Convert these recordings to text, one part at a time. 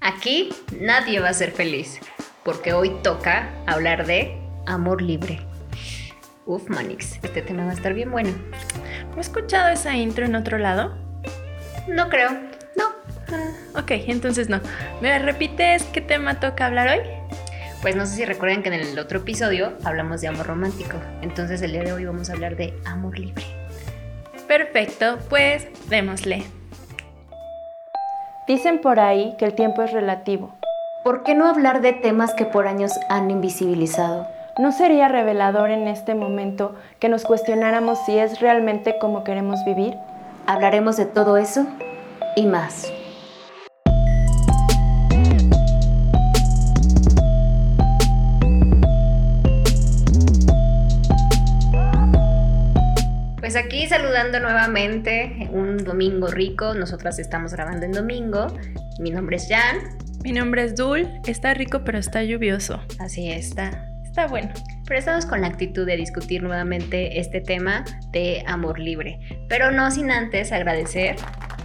Aquí nadie va a ser feliz, porque hoy toca hablar de amor libre. Uf, Manix, este tema va a estar bien bueno. ¿No he escuchado esa intro en otro lado? No creo, no. Ah, ok, entonces no. ¿Me repites qué tema toca hablar hoy? Pues no sé si recuerdan que en el otro episodio hablamos de amor romántico. Entonces el día de hoy vamos a hablar de amor libre. Perfecto, pues démosle. Dicen por ahí que el tiempo es relativo. ¿Por qué no hablar de temas que por años han invisibilizado? ¿No sería revelador en este momento que nos cuestionáramos si es realmente como queremos vivir? Hablaremos de todo eso y más. Pues aquí saludando nuevamente un domingo rico. Nosotras estamos grabando en domingo. Mi nombre es Jan. Mi nombre es Dul. Está rico, pero está lluvioso. Así está. Está bueno. Pero estamos con la actitud de discutir nuevamente este tema de amor libre. Pero no sin antes agradecer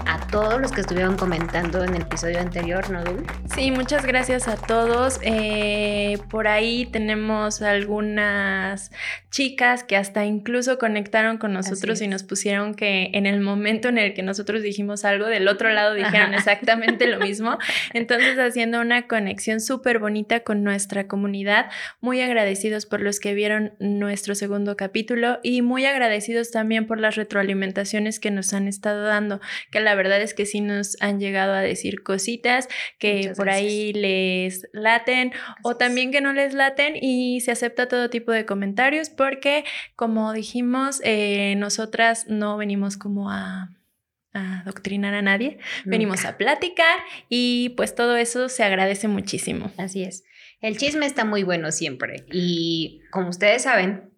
a todos los que estuvieron comentando en el episodio anterior, ¿no, Dul? Sí, muchas gracias a todos. Eh, por ahí tenemos algunas chicas que hasta incluso conectaron con nosotros y nos pusieron que en el momento en el que nosotros dijimos algo, del otro lado dijeron exactamente lo mismo. Entonces, haciendo una conexión súper bonita con nuestra comunidad, muy agradecidos por los que vieron nuestro segundo capítulo y muy agradecidos también por las retroalimentaciones que nos han estado dando, que la verdad es que sí nos han llegado a decir cositas que por ahí les laten o también que no les laten y se acepta todo tipo de comentarios porque, como dijimos, eh, nosotras no venimos como a adoctrinar a nadie, venimos a platicar y pues todo eso se agradece muchísimo. Así es. El chisme está muy bueno siempre y como ustedes saben,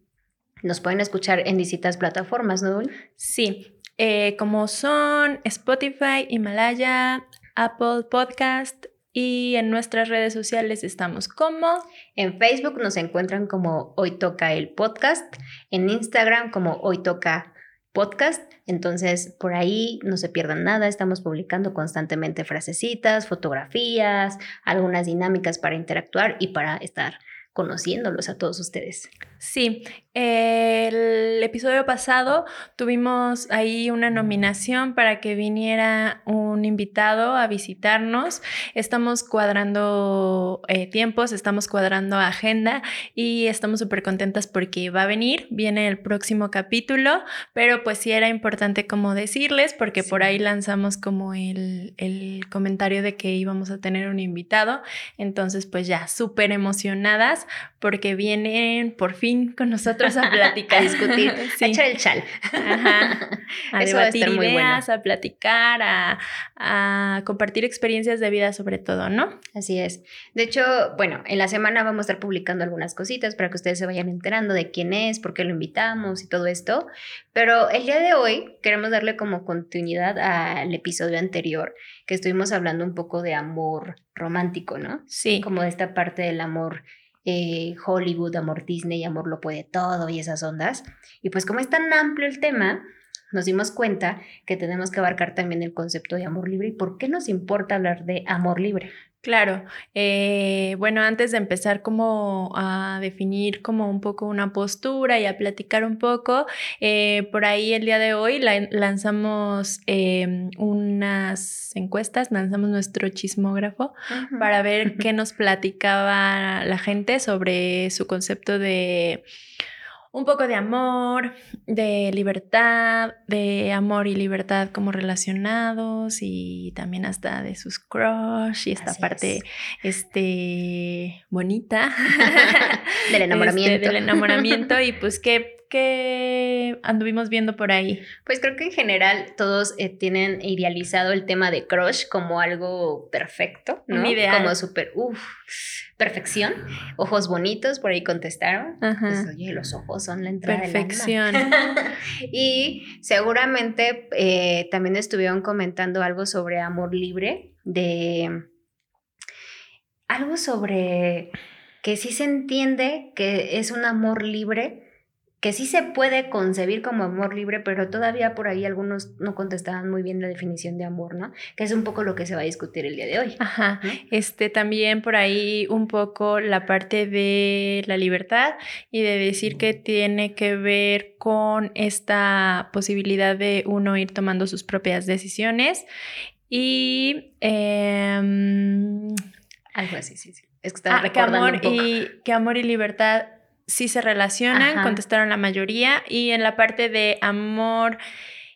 nos pueden escuchar en distintas plataformas, ¿no? Sí, eh, como son Spotify, Himalaya, Apple Podcast, y en nuestras redes sociales estamos como... En Facebook nos encuentran como Hoy Toca el Podcast, en Instagram como Hoy Toca Podcast. Entonces, por ahí no se pierdan nada, estamos publicando constantemente frasecitas, fotografías, algunas dinámicas para interactuar y para estar conociéndolos a todos ustedes. Sí, el episodio pasado tuvimos ahí una nominación para que viniera un invitado a visitarnos. Estamos cuadrando eh, tiempos, estamos cuadrando agenda y estamos súper contentas porque va a venir, viene el próximo capítulo, pero pues sí era importante como decirles porque por ahí lanzamos como el, el comentario de que íbamos a tener un invitado. Entonces pues ya súper emocionadas porque vienen por fin con nosotros a platicar, a discutir, a echar el chal. A debatir ideas, a platicar, a, a, compartir experiencias de vida sobre todo, ¿no? Así es. De hecho, bueno, en la semana vamos a estar publicando algunas cositas para que ustedes se vayan enterando de quién es, por qué lo invitamos y todo esto. Pero el día de hoy queremos darle como continuidad al episodio anterior, que estuvimos hablando un poco de amor romántico, ¿no? Sí. Como de esta parte del amor eh, Hollywood, amor Disney, amor lo puede todo y esas ondas. Y pues como es tan amplio el tema, nos dimos cuenta que tenemos que abarcar también el concepto de amor libre y por qué nos importa hablar de amor libre. Claro, eh, bueno, antes de empezar como a definir como un poco una postura y a platicar un poco, eh, por ahí el día de hoy lanzamos em, unas encuestas, lanzamos nuestro chismógrafo para ver qué nos platicaba la gente sobre su concepto de un poco de amor, de libertad, de amor y libertad como relacionados y también hasta de sus crush y esta parte este bonita del enamoramiento. Este, del enamoramiento y pues qué que anduvimos viendo por ahí? Pues creo que en general todos eh, tienen idealizado el tema de crush como algo perfecto, ¿no? Como súper, uff, perfección. Ojos bonitos, por ahí contestaron. Pues, oye, los ojos son la entrada Perfección. y seguramente eh, también estuvieron comentando algo sobre amor libre, de algo sobre que sí se entiende que es un amor libre que sí se puede concebir como amor libre, pero todavía por ahí algunos no contestaban muy bien la definición de amor, ¿no? Que es un poco lo que se va a discutir el día de hoy. Ajá. Este también por ahí un poco la parte de la libertad y de decir que tiene que ver con esta posibilidad de uno ir tomando sus propias decisiones y em, algo así, sí, sí. Es que estaba ah, recordando amor un poco. y que amor y libertad sí se relacionan, Ajá. contestaron la mayoría. Y en la parte de amor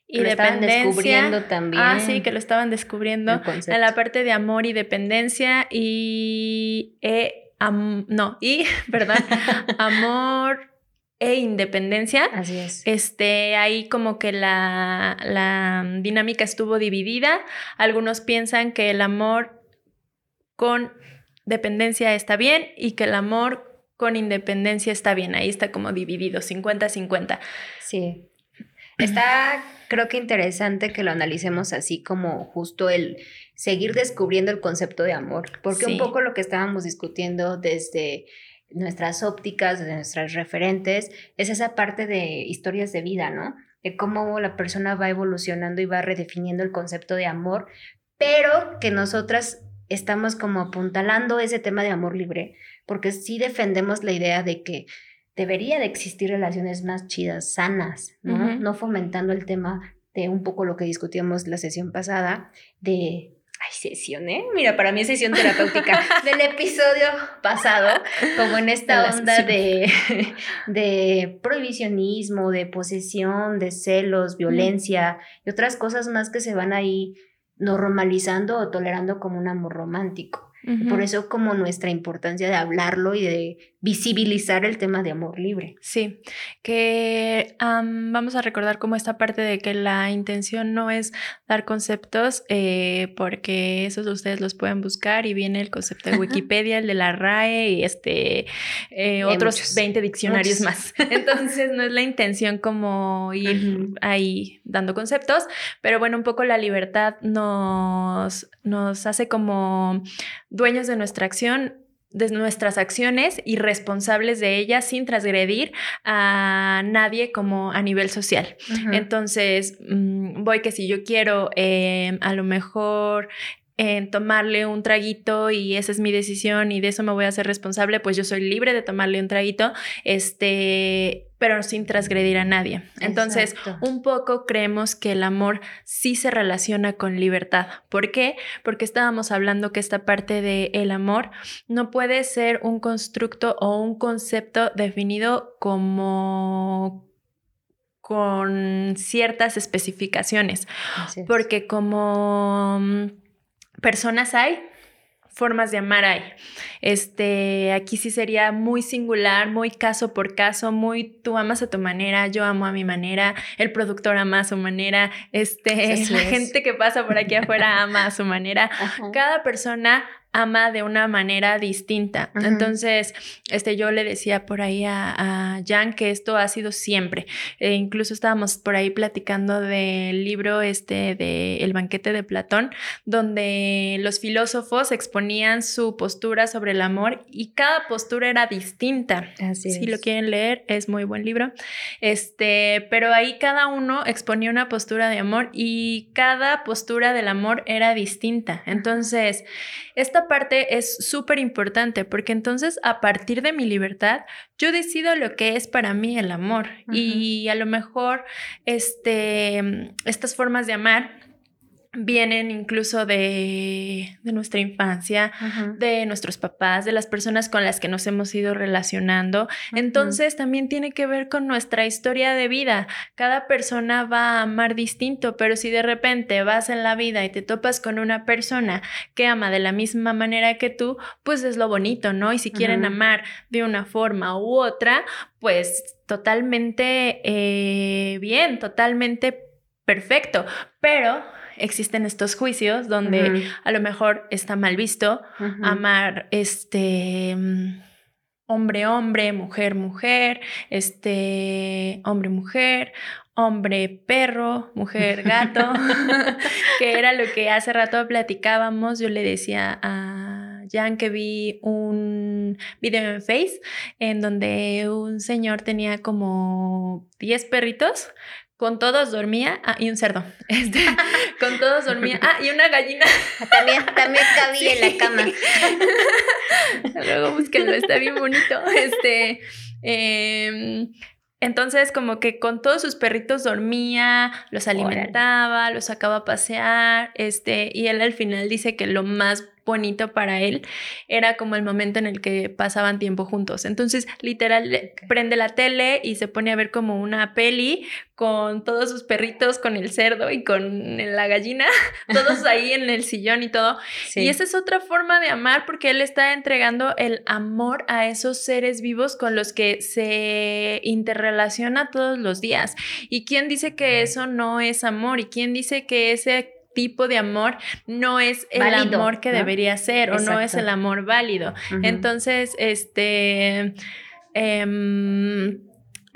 y Lo estaban dependencia. descubriendo también. Ah, sí, que lo estaban descubriendo. En la parte de amor y dependencia y. e- am- no, y, perdón, amor e independencia. Así es. Este, ahí como que la, la dinámica estuvo dividida. Algunos piensan que el amor con dependencia está bien y que el amor con independencia está bien. Ahí está como dividido, 50-50. Sí. Está, creo que interesante que lo analicemos así como justo el seguir descubriendo el concepto de amor, porque Sí. un poco lo que estábamos discutiendo desde nuestras ópticas, desde nuestras referentes, es esa parte de historias de vida, ¿no? De cómo la persona va evolucionando y va redefiniendo el concepto de amor, pero que nosotras estamos como apuntalando ese tema de amor libre, porque sí defendemos la idea de que debería de existir relaciones más chidas, sanas, ¿no? No fomentando el tema de un poco lo que discutíamos la sesión pasada, de... Ay, sesión, ¿eh? Mira, para mí es sesión terapéutica del episodio pasado, como en esta De onda de, de prohibicionismo, de posesión, de celos, violencia y otras cosas más que se van ahí normalizando o tolerando como un amor romántico. Por eso como nuestra importancia de hablarlo y de visibilizar el tema de amor libre. Sí, que am, vamos a recordar como esta parte de que la intención no es dar conceptos, eh, porque esos ustedes los pueden buscar y viene el concepto de Wikipedia, el de la RAE y este eh, otros muchos, 20 diccionarios muchos. más. Entonces no es la intención como ir ahí dando conceptos, pero bueno, un poco la libertad nos, nos hace como dueños de nuestra acción de nuestras acciones y responsables de ellas sin transgredir a nadie como a nivel social. Entonces, mm, voy que si yo quiero eh, a lo mejor eh, tomarle un traguito y esa es mi decisión y de eso me voy a hacer responsable, pues yo soy libre de tomarle un traguito, este, pero sin transgredir a nadie. Entonces, Exacto. un poco creemos que el amor sí se relaciona con libertad. ¿Por qué? Porque estábamos hablando que esta parte del el amor no puede ser un constructo o un concepto definido como con ciertas especificaciones, es. porque como mm, personas hay, formas de amar hay. Este, aquí sí sería muy singular, muy caso por caso, muy tú amas a tu manera, yo amo a mi manera, el productor ama a su manera, este, la es. gente que pasa por aquí afuera ama a su manera. Ajá. Cada persona ama de una manera distinta. Entonces, este, yo le decía por ahí a, a Jan que esto ha sido siempre. E incluso estábamos por ahí platicando del libro este de El banquete de Platón, donde los filósofos exponían su postura sobre el amor y cada postura era distinta. Así Si es. lo quieren leer, es muy buen libro. Este, pero ahí cada uno exponía una postura de amor y cada postura del amor era distinta. Entonces, esta parte es súper importante porque entonces a partir de mi libertad, yo decido lo que es para mí el amor. Y a lo mejor este, estas formas de amar vienen incluso de, de nuestra infancia, de nuestros papás, de las personas con las que nos hemos ido relacionando. Entonces también tiene que ver con nuestra historia de vida. Cada persona va a amar distinto, pero si de repente vas en la vida y te topas con una persona que ama de la misma manera que tú, pues es lo bonito, ¿no? Y si quieren amar de una forma u otra, pues totalmente eh, bien, totalmente perfecto. Pero existen estos juicios donde a lo mejor está mal visto amar este mm, hombre hombre, mujer mujer, este hombre mujer, hombre perro, mujer gato, que era lo que hace rato platicábamos, yo le decía a Jan que vi un un video en Face en donde un señor tenía como 10 perritos con todos dormía, ah, y un cerdo, este, con todos dormía, ah, y una gallina. También, también cabía en la cama. Luego búsquenlo, está bien bonito. Este, eh, entonces, como que con todos sus perritos dormía, los alimentaba, los sacaba a pasear, este, y él al final dice que lo más bonito para él era como el momento en el que pasaban tiempo juntos. Entonces, literal, prende la tele y se pone a ver como una peli con todos sus perritos, con el cerdo y con la gallina, todos ahí en el sillón y todo. Y esa es otra forma de amar porque él está entregando el amor a esos seres vivos con los que se interrelaciona todos los días. ¿Y quién dice que eso no es amor? ¿Y quién dice que ese tipo de amor no es el amor que debería ser o no es el amor válido. Entonces, este, em,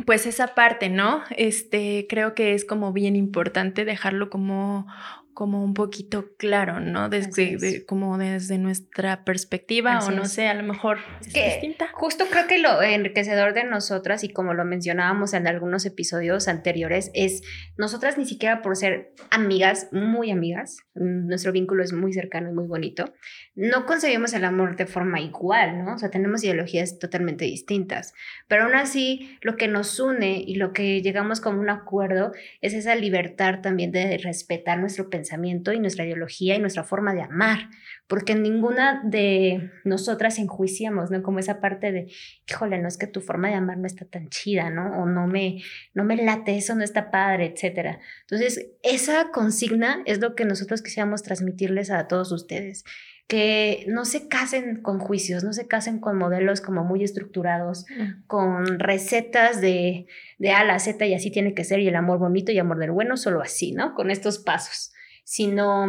pues esa parte, ¿no? Este, creo que es como bien importante dejarlo como como un poquito claro, ¿no? Desde, como desde nuestra perspectiva o no sé, a lo mejor es distinta. Justo creo que lo enriquecedor de nosotras y como lo mencionábamos en algunos episodios anteriores es nosotras ni siquiera por ser amigas, muy amigas, nuestro vínculo es muy cercano y muy bonito, no concebimos el amor de forma igual, ¿no? O sea, tenemos ideologías totalmente distintas, pero aún así lo que nos une y lo que llegamos como un acuerdo es esa libertad también de respetar nuestro pensamiento y nuestra ideología y nuestra forma de amar, porque ninguna de nosotras enjuiciamos, ¿no? Como esa parte de, híjole, no es que tu forma de amar no está tan chida, ¿no? O no me, no me late, eso no está padre, etcétera. Entonces, esa consigna es lo que nosotros quisiéramos transmitirles a todos ustedes que no se casen con juicios, no se casen con modelos como muy estructurados, con recetas de, de A a la Z y así tiene que ser y el amor bonito y amor del bueno, solo así, ¿no? Con estos pasos sino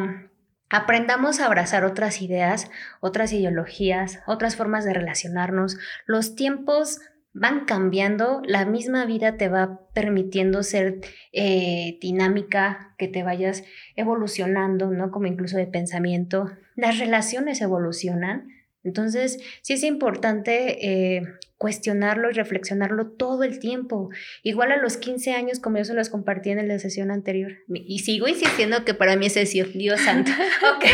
aprendamos a abrazar otras ideas, otras ideologías, otras formas de relacionarnos. Los tiempos van cambiando, la misma vida te va permitiendo ser eh, dinámica, que te vayas evolucionando, ¿no? Como incluso de pensamiento. Las relaciones evolucionan. Entonces, sí es importante eh, cuestionarlo y reflexionarlo todo el tiempo. Igual a los 15 años, como yo se los compartí en la sesión anterior. Y sigo insistiendo que para mí es sesión, Dios santo. ok,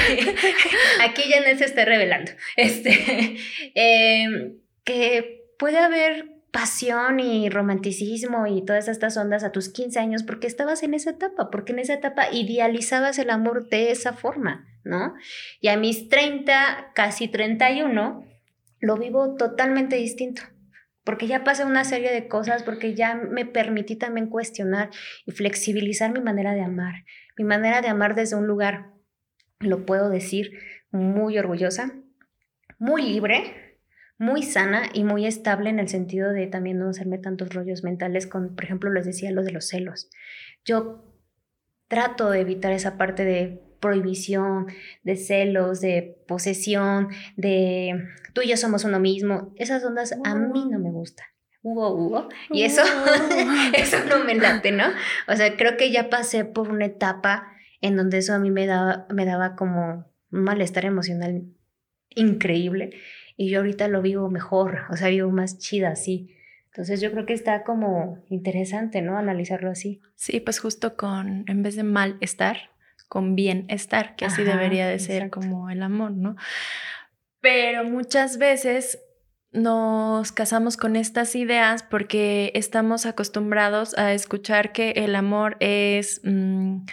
aquí ya no se está revelando. Este, em, que puede haber pasión y romanticismo y todas estas ondas a tus 15 años porque estabas en esa etapa, porque en esa etapa idealizabas el amor de esa forma, ¿no? Y a mis 30, casi 31, lo vivo totalmente distinto porque ya pasé una serie de cosas, porque ya me permití también cuestionar y flexibilizar mi manera de amar, mi manera de amar desde un lugar, lo puedo decir, muy orgullosa, muy libre, muy sana y muy estable en el sentido de también no hacerme tantos rollos mentales con, por ejemplo, les decía lo de los celos. Yo trato de evitar esa parte de prohibición, de celos, de posesión, de tú y yo somos uno mismo. Esas ondas a mí no me gustan. Hugo, Hugo. Y eso, eso no me late, ¿no? O sea, creo que ya pasé por una etapa en donde eso a mí me daba, me daba como un malestar emocional increíble. Y yo ahorita lo vivo mejor, o sea, vivo más chida así. Entonces yo creo que está como interesante, ¿no? Analizarlo así. Sí, pues justo con, en vez de malestar, con bienestar, que así debería de ser como el amor, ¿no? Pero muchas veces nos casamos con estas ideas porque estamos acostumbrados a escuchar que el amor es mm,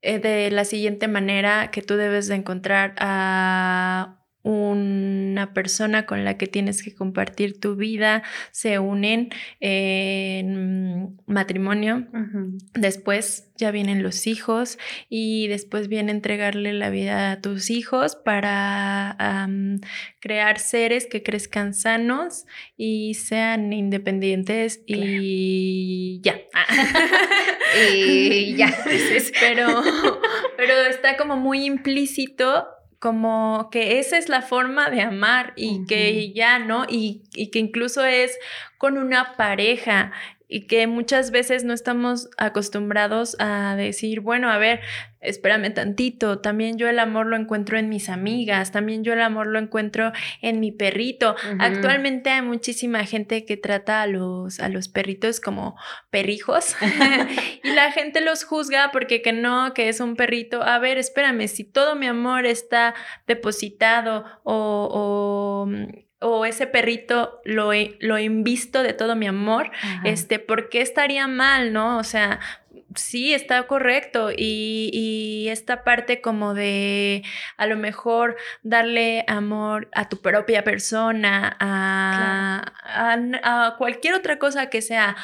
eh, de la siguiente manera, que tú debes de encontrar a una persona con la que tienes que compartir tu vida, se unen en matrimonio, después ya vienen los hijos y después viene entregarle la vida a tus hijos para crear seres que crezcan sanos y sean independientes y ya. y ya. pero, pero está como muy implícito como que esa es la forma de amar y que ya, ¿no? Y, y, que incluso es con una pareja y que muchas veces no estamos acostumbrados a decir, bueno, a ver, espérame tantito, también yo el amor lo encuentro en mis amigas, también yo el amor lo encuentro en mi perrito. Actualmente hay muchísima gente que trata a los, a los perritos como perrijos y la gente los juzga porque que no, que es un perrito. A ver, espérame, si todo mi amor está depositado o, o ese perrito lo, lo invisto de todo mi amor, este, ¿por qué estaría mal, no? O sea, sí, está correcto. Y, y, esta parte como de a lo mejor darle amor a tu propia persona, a, a cualquier otra cosa que sea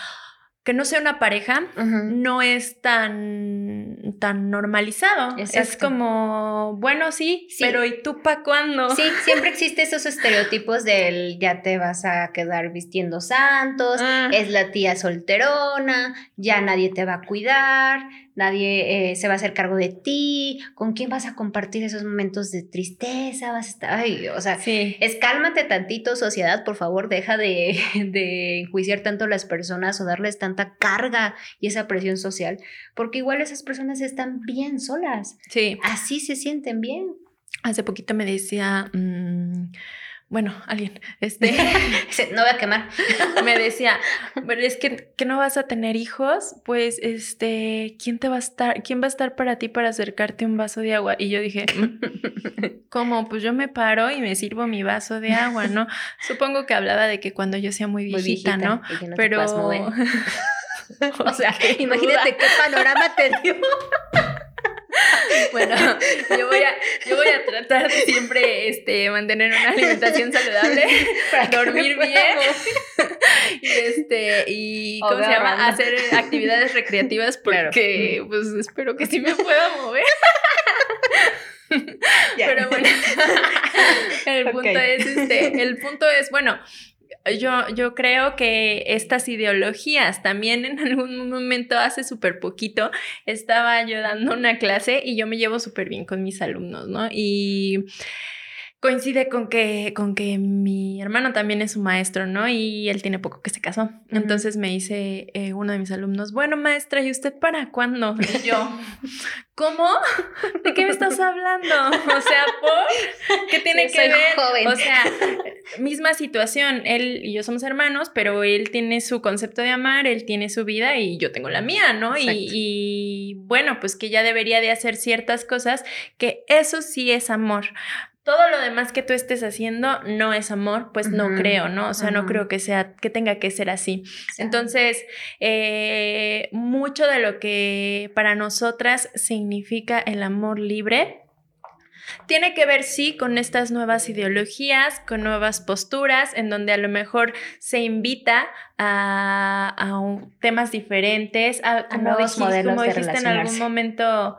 que no sea una pareja no es tan, tan normalizado. Es como, bueno, sí, pero ¿y tú pa' cuándo? Sí, siempre existe esos estereotipos del ya te vas a quedar vistiendo santos, ah. es la tía solterona, ya nadie te va a cuidar, nadie eh, se va a hacer cargo de ti, con quién vas a compartir esos momentos de tristeza, vas a estar, ay, o sea, es cálmate tantito sociedad, por favor, deja de, de enjuiciar tanto a las personas o darles tanta carga y esa presión social, porque igual esas personas están bien solas. Sí. Así se sienten bien. Hace poquito me decía... Mm, bueno, alguien, este, no voy a quemar, me decía, pero es que, que, no vas a tener hijos, pues, este, ¿quién te va a estar, quién va a estar para ti para acercarte un vaso de agua? Y yo dije, ¿cómo? Pues yo me paro y me sirvo mi vaso de agua, ¿no? Supongo que hablaba de que cuando yo sea muy viejita, ¿no? pero... o sea, imagínate qué panorama te dio. Bueno, yo voy a, yo voy a tratar de siempre este, mantener una alimentación saludable, para dormir bien y, este, y ¿cómo se llama? hacer actividades recreativas porque pues espero que sí me pueda mover. Pero bueno, el punto es este, el punto es, bueno, yo, yo creo que estas ideologías también en algún momento, hace súper poquito, estaba yo dando una clase y yo me llevo súper bien con mis alumnos, ¿no? Y coincide con que, con que mi hermano también es un maestro, ¿no? Y él tiene poco que se casó. Entonces me dice eh, uno de mis alumnos, bueno, maestra, ¿y usted para cuándo? Y yo, ¿cómo? ¿De qué me estás hablando? O sea, ¿por? ¿Qué tiene que ver? O sea, misma situación, él y yo somos hermanos, pero él tiene su concepto de amar, él tiene su vida y yo tengo la mía, ¿no? Y, y bueno, pues que ya debería de hacer ciertas cosas, que eso sí es amor todo lo demás que tú estés haciendo no es amor, pues no creo, ¿no? O sea, no creo que sea, que tenga que ser así. Entonces, eh, mucho de lo que para nosotras significa el amor libre, tiene que ver, sí, con estas nuevas ideologías, con nuevas posturas, en donde a lo mejor se invita a, temas diferentes, a, nuevos modelos como dijiste en algún momento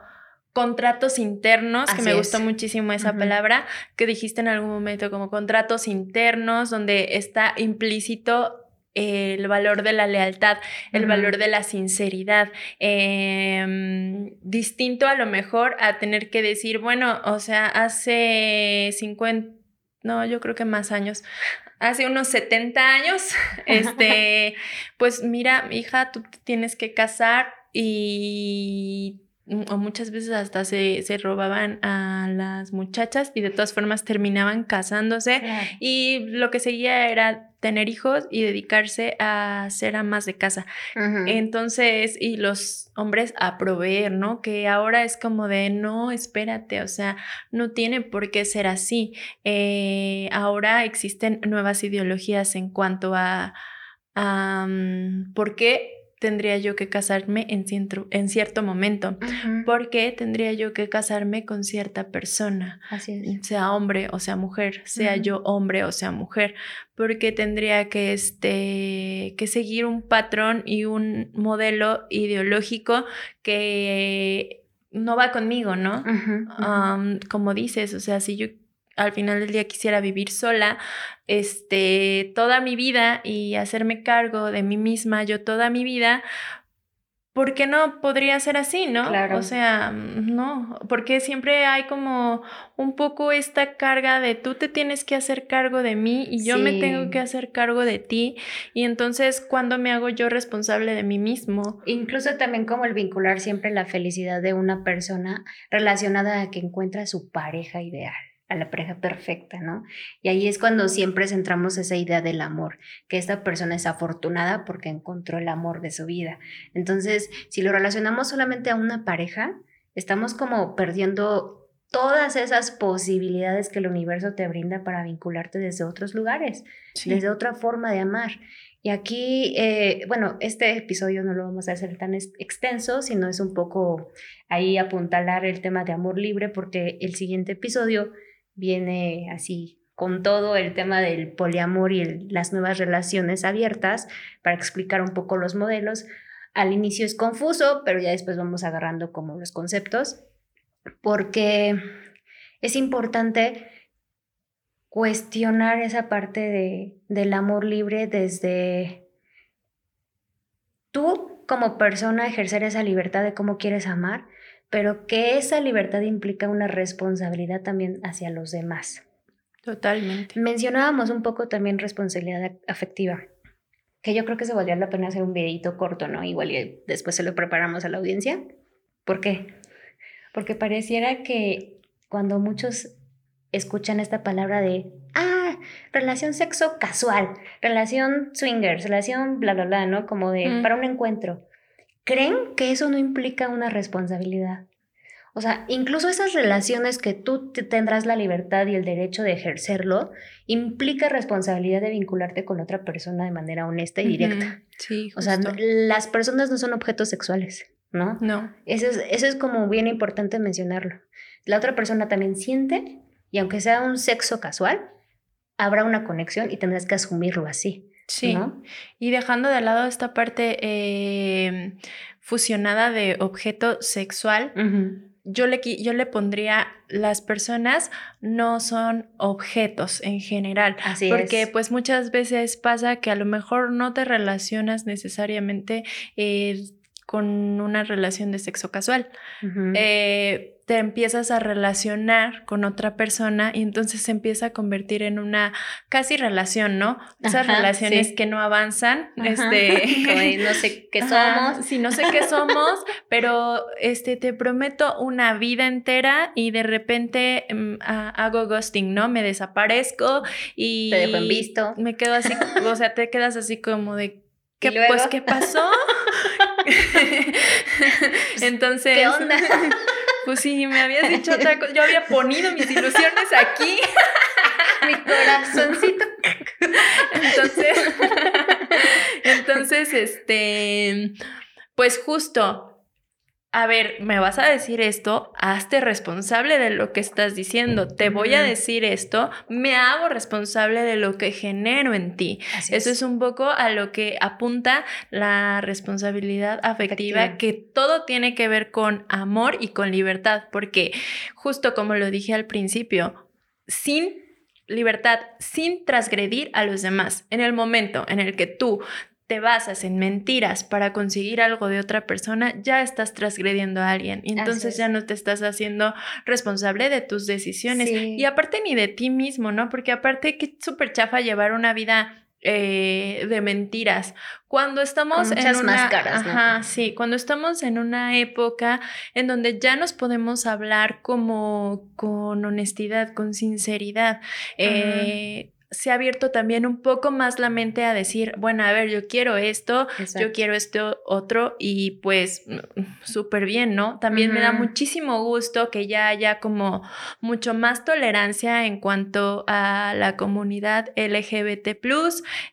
contratos internos, que me gustó muchísimo esa palabra, que dijiste en algún momento como contratos internos, donde está implícito el valor de la lealtad, el valor de la sinceridad, em, distinto a lo mejor a tener que decir, bueno, o sea, hace 50, no, yo creo que más años, hace unos 70 años, este, pues mira, hija, tú tienes que casar y o muchas veces hasta se, se, robaban a las muchachas y de todas formas terminaban casándose y lo que seguía era tener hijos y dedicarse a ser amas de casa. Entonces, y los hombres a proveer, ¿no? Que ahora es como de, no, espérate, o sea, no tiene por qué ser así. Eh, ahora existen nuevas ideologías en cuanto a, a por qué tendría yo que casarme en, cierto, en cierto momento? porque tendría yo que casarme con cierta persona? Sea hombre o sea mujer, sea yo hombre o sea mujer, porque tendría que, este, que seguir un patrón y un modelo ideológico que no va conmigo, ¿no? como dices, o sea, si yo al final del día quisiera vivir sola, este, toda mi vida y hacerme cargo de mí misma, yo toda mi vida, ¿por qué no podría ser así, no? Claro. O sea, no, porque siempre hay como un poco esta carga de tú te tienes que hacer cargo de mí y yo me tengo que hacer cargo de ti. Y entonces, ¿cuándo me hago yo responsable de mí mismo? Incluso también como el vincular siempre la felicidad de una persona relacionada a que encuentra su pareja ideal a la pareja perfecta, ¿no? Y ahí es cuando siempre centramos esa idea del amor, que esta persona es afortunada porque encontró el amor de su vida. Entonces, si lo relacionamos solamente a una pareja, estamos como perdiendo todas esas posibilidades que el universo te brinda para vincularte desde otros lugares, desde otra forma de amar. Y aquí, eh, bueno, este episodio no lo vamos a hacer tan extenso, sino es un poco ahí apuntalar el tema de amor libre, porque el siguiente episodio viene así con todo el tema del poliamor y las nuevas relaciones abiertas para explicar un poco los modelos. Al inicio es confuso, pero ya después vamos agarrando como los conceptos, porque es importante cuestionar esa parte de, del amor libre desde tú como persona ejercer esa libertad de cómo quieres amar, pero que esa libertad implica una responsabilidad también hacia los demás. Totalmente. Mencionábamos un poco también responsabilidad afectiva, que yo creo que se valdría la pena hacer un videito corto, ¿no? Igual y después se lo preparamos a la audiencia. ¿Por qué? Porque pareciera que cuando muchos escuchan esta palabra de, ah, relación sexo casual, relación swingers, relación bla, bla, bla, ¿no? Como de, para un encuentro creen que eso no implica una responsabilidad. O sea, incluso esas relaciones que tú tendrás la libertad y el derecho de ejercerlo, implica responsabilidad de vincularte con otra persona de manera honesta y directa. Sí. O sea, las personas no son objetos sexuales, ¿no? No. Eso es, eso es como bien importante mencionarlo. La otra persona también siente y aunque sea un sexo casual, habrá una conexión y tendrás que asumirlo así. Sí. Y dejando de lado esta parte em, fusionada de objeto sexual, yo, le, yo le pondría las personas no son objetos en general. Así porque pues muchas veces pasa que a lo mejor no te relacionas necesariamente eh, con una relación de sexo casual te empiezas a relacionar con otra persona y entonces se empieza a convertir en una casi relación, ¿no? Esas relaciones que no avanzan, este, no sé qué somos. Sí, no sé qué somos, pero este, te prometo una vida entera y de repente mm, hago ghosting, ¿no? Me desaparezco y... Te dejo en visto. Me quedo así, o sea, te quedas así como de... ¿Qué, pues, ¿qué pasó? Entonces... ¿Qué onda? Pues sí, me habías dicho otra cosa. Yo había ponido mis ilusiones aquí. Mi corazoncito. Entonces, entonces, este, pues justo a ver, me vas a decir esto, hazte responsable de lo que estás diciendo, te voy a decir esto, me hago responsable de lo que genero en ti. Eso es. un poco a lo que apunta la responsabilidad afectiva, que todo tiene que ver con amor y con libertad, porque justo como lo dije al principio, sin libertad, sin transgredir a los demás, en el momento en el que tú te basas en mentiras para conseguir algo de otra persona, ya estás transgrediendo a alguien. Y entonces ya no te estás haciendo responsable de tus decisiones. Y aparte ni de ti mismo, ¿no? Porque aparte que súper chafa llevar una vida eh, de mentiras. Cuando estamos en una, máscaras, ajá, sí, cuando estamos en una época en donde ya nos podemos hablar como con honestidad, con sinceridad, eh, se ha abierto también un poco más la mente a decir, bueno, a ver, yo quiero esto, yo quiero esto otro y pues mm, súper bien, ¿no? También me da muchísimo gusto que ya haya como mucho más tolerancia en cuanto a la comunidad LGBT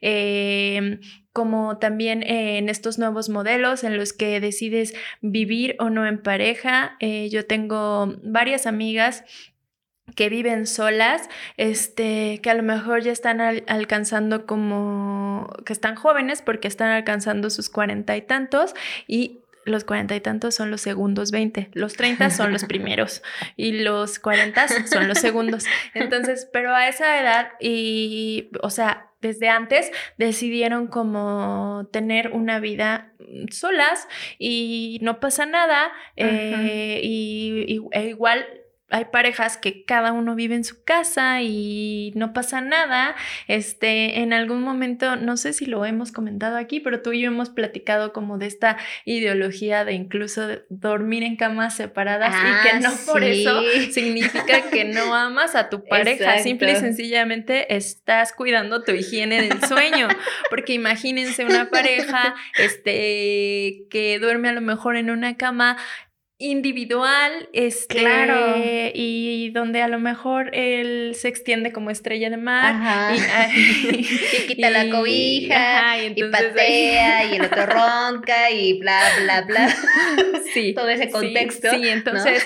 em, como también en estos nuevos modelos en los que decides vivir o no en pareja. Eh, yo tengo varias amigas que viven solas, este, que a lo mejor ya están alcanzando como, que están jóvenes porque están alcanzando sus cuarenta y tantos y los cuarenta y tantos son los segundos veinte, los treinta son los primeros y los cuarenta son los segundos. Entonces, pero a esa edad y, o sea, desde antes decidieron como tener una vida mm, solas y no pasa nada eh, y, e igual hay parejas que cada uno vive en su casa y no pasa nada. Este, en algún momento, no sé si lo hemos comentado aquí, pero tú y yo hemos platicado como de esta ideología de incluso dormir en camas separadas y que ah, no por eso significa que no amas a tu pareja. Simple y sencillamente estás cuidando tu higiene del sueño. Porque imagínense una pareja este, que duerme a lo mejor en una cama individual, este, claro. y donde a lo mejor él se extiende como estrella de mar y, quita la cobija y, patea y el otro ronca y bla bla bla. Sí. Todo ese contexto. Sí, entonces,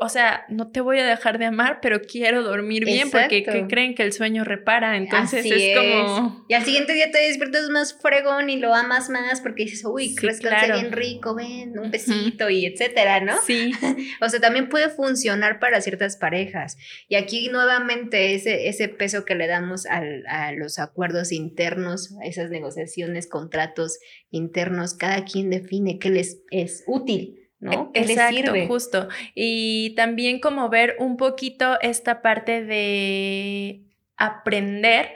o sea, no te voy a dejar de amar, pero quiero dormir bien porque creen que el sueño repara, entonces es, como y al siguiente día te despiertas más fregón y lo amas más porque dices, "Uy, sí, claro. bien rico, ven, un besito y etcétera." ¿No? Sí. o sea, también puede funcionar para ciertas parejas. Y aquí nuevamente ese, ese peso que le damos a los acuerdos internos, a esas negociaciones, contratos internos, cada quien define qué les es útil. ¿no? ¿Qué Exacto, sirve? justo. Y también como ver un poquito esta parte de aprender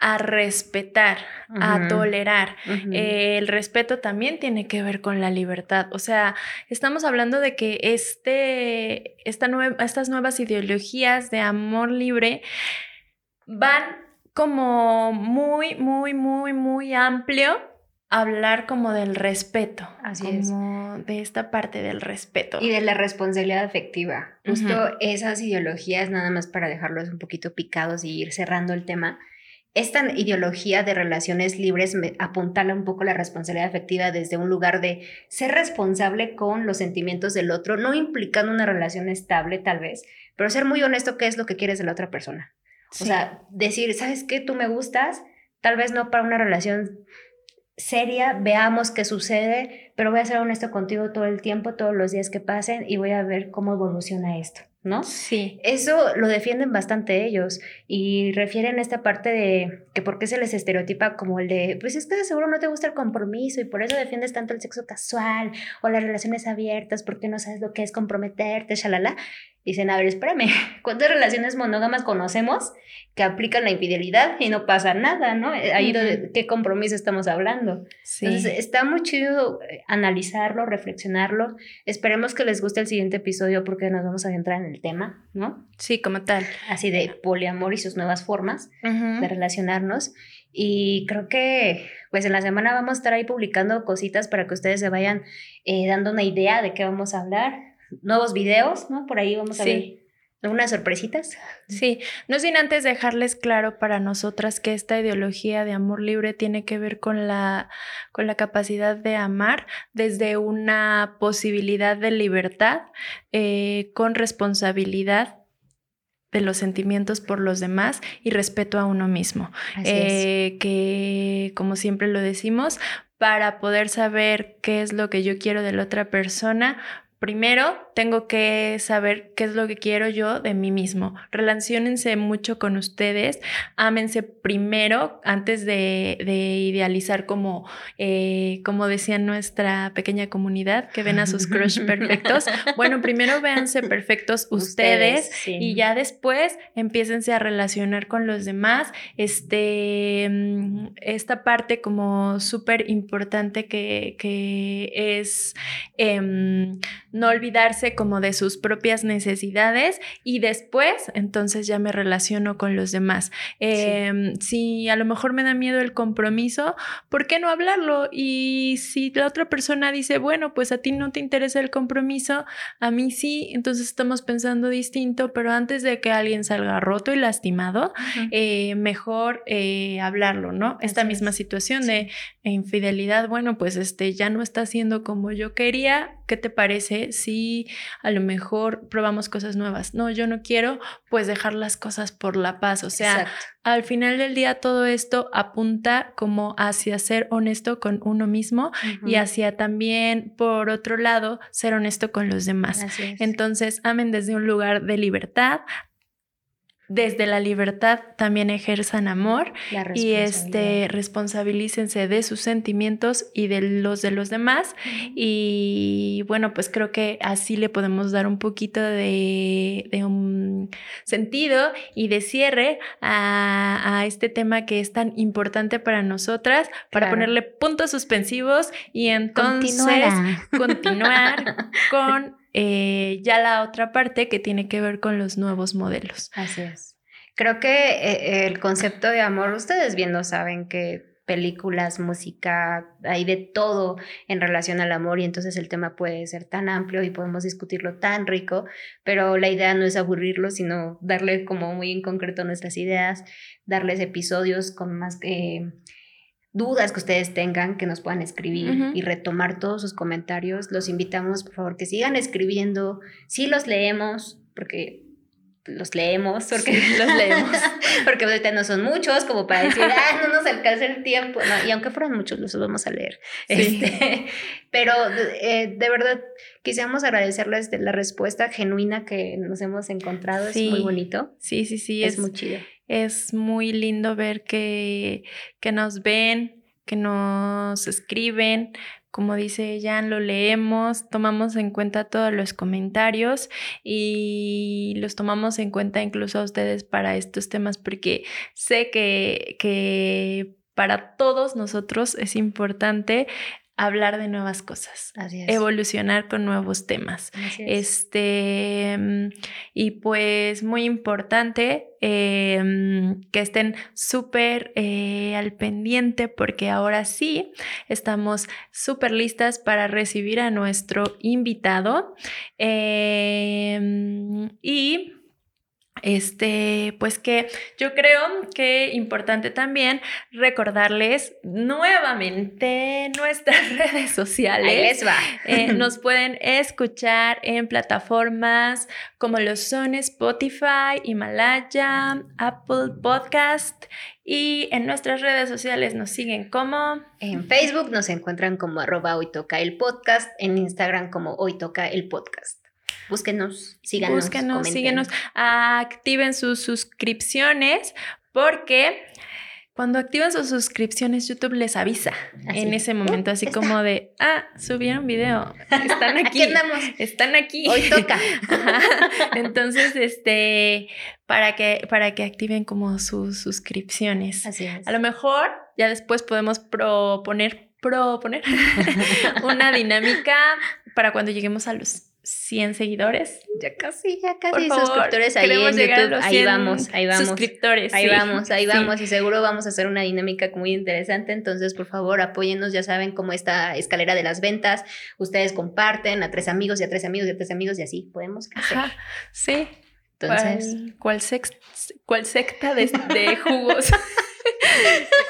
a respetar, a tolerar. el respeto también tiene que ver con la libertad. O sea, estamos hablando de que este, esta estas nuevas ideologías de amor libre van como muy, muy, muy, muy amplio hablar como del respeto, Así como de esta parte del respeto. Y de la responsabilidad afectiva. Justo esas ideologías, nada más para dejarlos un poquito picados y ir cerrando el tema, esta ideología de relaciones libres me apuntala un poco la responsabilidad afectiva desde un lugar de ser responsable con los sentimientos del otro, no implicando una relación estable tal vez, pero ser muy honesto qué es lo que quieres de la otra persona. O sea, decir, ¿sabes qué? Tú me gustas, tal vez no para una relación seria, veamos qué sucede, pero voy a ser honesto contigo todo el tiempo, todos los días que pasen y voy a ver cómo evoluciona esto. ¿no? Sí. Eso lo defienden bastante ellos y refieren a esta parte de que por qué se les estereotipa como el de, pues es que de seguro no te gusta el compromiso y por eso defiendes tanto el sexo casual o las relaciones abiertas porque no sabes lo que es comprometerte, shalala. Dicen, a ver, espérame, ¿cuántas relaciones monógamas conocemos que aplican la infidelidad y no pasa nada, ¿no? Eh, ahí de qué compromiso estamos hablando. Entonces, está muy chido eh, analizarlo, reflexionarlo. Esperemos que les guste el siguiente episodio porque nos vamos a centrar en el tema, ¿no? Sí, como tal. Así de poliamor y sus nuevas formas de relacionarnos. Y creo que, pues en la semana vamos a estar ahí publicando cositas para que ustedes se vayan eh, dando una idea de qué vamos a hablar nuevos videos, ¿no? Por ahí vamos a ver algunas sorpresitas. Sí, no sin antes dejarles claro para nosotras que esta ideología de amor libre tiene que ver con la, con la capacidad de amar desde una posibilidad de libertad, eh, con responsabilidad de los sentimientos por los demás y respeto a uno mismo. Eh, que, como siempre lo decimos, para poder saber qué es lo que yo quiero de la otra persona, Primero, tengo que saber qué es lo que quiero yo de mí mismo. Relaciónense mucho con ustedes, ámense primero antes de, idealizar como, eh, como decía nuestra pequeña comunidad, que ven a sus crush perfectos. Bueno, primero véanse perfectos ustedes, y ya después empiécense a relacionar con los demás. Este, mm, esta parte como súper importante que, es... Em, no olvidarse como de sus propias necesidades y después entonces ya me relaciono con los demás. Em, si a lo mejor me da miedo el compromiso, ¿por qué no hablarlo? Y si la otra persona dice, bueno, pues a ti no te interesa el compromiso, a mí sí, entonces estamos pensando distinto, pero antes de que alguien salga roto y lastimado, eh, mejor eh, hablarlo, ¿no? Esta misma situación de infidelidad, bueno, pues este ya no está haciendo como yo quería, ¿qué te parece si a lo mejor probamos cosas nuevas? No, yo no quiero, pues dejar las cosas por la paz. O sea, al final del día todo esto apunta como hacia ser honesto con uno mismo y hacia también, por otro lado, ser honesto con los demás. Entonces, amen desde un lugar de libertad, desde la libertad también ejerzan amor y este responsabilícense de sus sentimientos y de los de los demás. Y bueno pues creo que así le podemos dar un poquito de, un sentido y de cierre a, este tema que es tan importante para nosotras para ponerle puntos suspensivos y entonces continuar con eh, ya la otra parte que tiene que ver con los nuevos modelos. Así es. Creo que eh, el concepto de amor, ustedes bien lo saben que películas, música, hay de todo en relación al amor y entonces el tema puede ser tan amplio y podemos discutirlo tan rico, pero la idea no es aburrirlo, sino darle como muy en concreto nuestras ideas, darles episodios con más que dudas que ustedes tengan, que nos puedan escribir y retomar todos sus comentarios. Los invitamos, por favor, que sigan escribiendo. Sí los leemos, porque los leemos, porque los leemos, porque ahorita no son muchos, como para decir, ah, no nos alcanza el tiempo. y aunque fueran muchos, los vamos a leer. Este, pero eh, de verdad, quisiéramos agradecerles de la respuesta genuina que nos hemos encontrado. Es muy bonito. Sí, sí, sí. Es, es muy chido es muy lindo ver que, que nos ven, que nos escriben, como dice Jan, lo leemos, tomamos en cuenta todos los comentarios y los tomamos en cuenta incluso a ustedes para estos temas porque sé que, que para todos nosotros es importante hablar de nuevas cosas, evolucionar con nuevos temas. Este, mm, y pues muy importante em, que estén súper eh, al pendiente porque ahora sí estamos súper listas para recibir a nuestro invitado. Em, y este, pues que yo creo que importante también recordarles nuevamente nuestras redes sociales. Eh, nos pueden escuchar en plataformas como lo son Spotify, Himalaya, Apple Podcast y en nuestras redes sociales nos siguen como... En Facebook nos encuentran como arroba hoy toca el podcast, en Instagram como hoy toca el podcast. Búsquenos, síganos. Búsquenos, síguenos, activen sus suscripciones porque cuando activan sus suscripciones, YouTube les avisa en ese momento, así como de, ah, subieron video, están aquí, están aquí. Hoy toca. Entonces, este, para que, para que activen como sus suscripciones. Así es. A lo mejor ya después podemos proponer, proponer una dinámica para cuando lleguemos a los 100 seguidores. Ya casi, ya casi. suscriptores ahí en YouTube. Ahí vamos, ahí vamos. Suscriptores. Ahí vamos, ahí vamos. Y seguro vamos a hacer una dinámica muy interesante. Entonces, por favor, apóyennos. Ya saben cómo esta escalera de las ventas. Ustedes comparten a tres amigos y a tres amigos y a tres amigos y así podemos crecer. sí. Entonces. ¿Cuál, cuál, secta de, de jugos?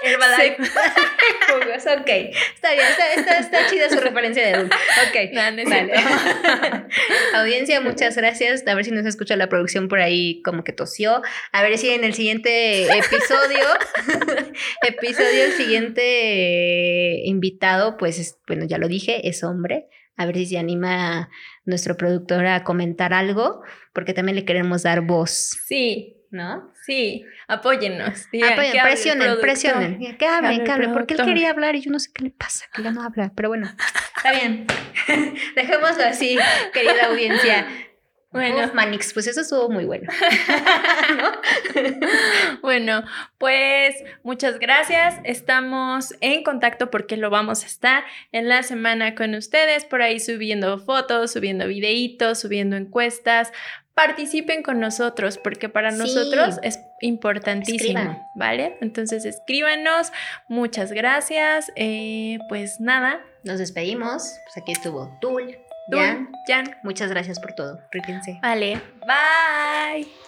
Herbalife. Jugos, ok. Está bien, está, está, chida su referencia de adulto. Ok. vale. Audiencia, muchas gracias. A ver si nos escucha la producción por ahí como que tosió. A ver si en el siguiente episodio, episodio, el siguiente invitado, pues, bueno, ya lo dije, es hombre. A ver si se anima nuestro productor a comentar algo, porque también le queremos dar voz. Sí, ¿no? Sí, apóyennos. presionen, presionen. Que hablen, que hablen, porque él quería hablar y yo no sé qué le pasa, que ya no habla, pero bueno, está bien. Dejémoslo así, querida audiencia. Bueno, Manix, pues eso estuvo muy bueno. bueno, pues muchas gracias. Estamos en contacto porque lo vamos a estar en la semana con ustedes, por ahí subiendo fotos, subiendo videitos, subiendo encuestas participen con nosotros, porque para nosotros es importantísimo, ¿vale? Entonces escríbanos, muchas gracias, eh, pues nada. Nos despedimos, pues aquí estuvo Tul, Jan, Jan, muchas gracias por todo, ríquense. Vale, bye.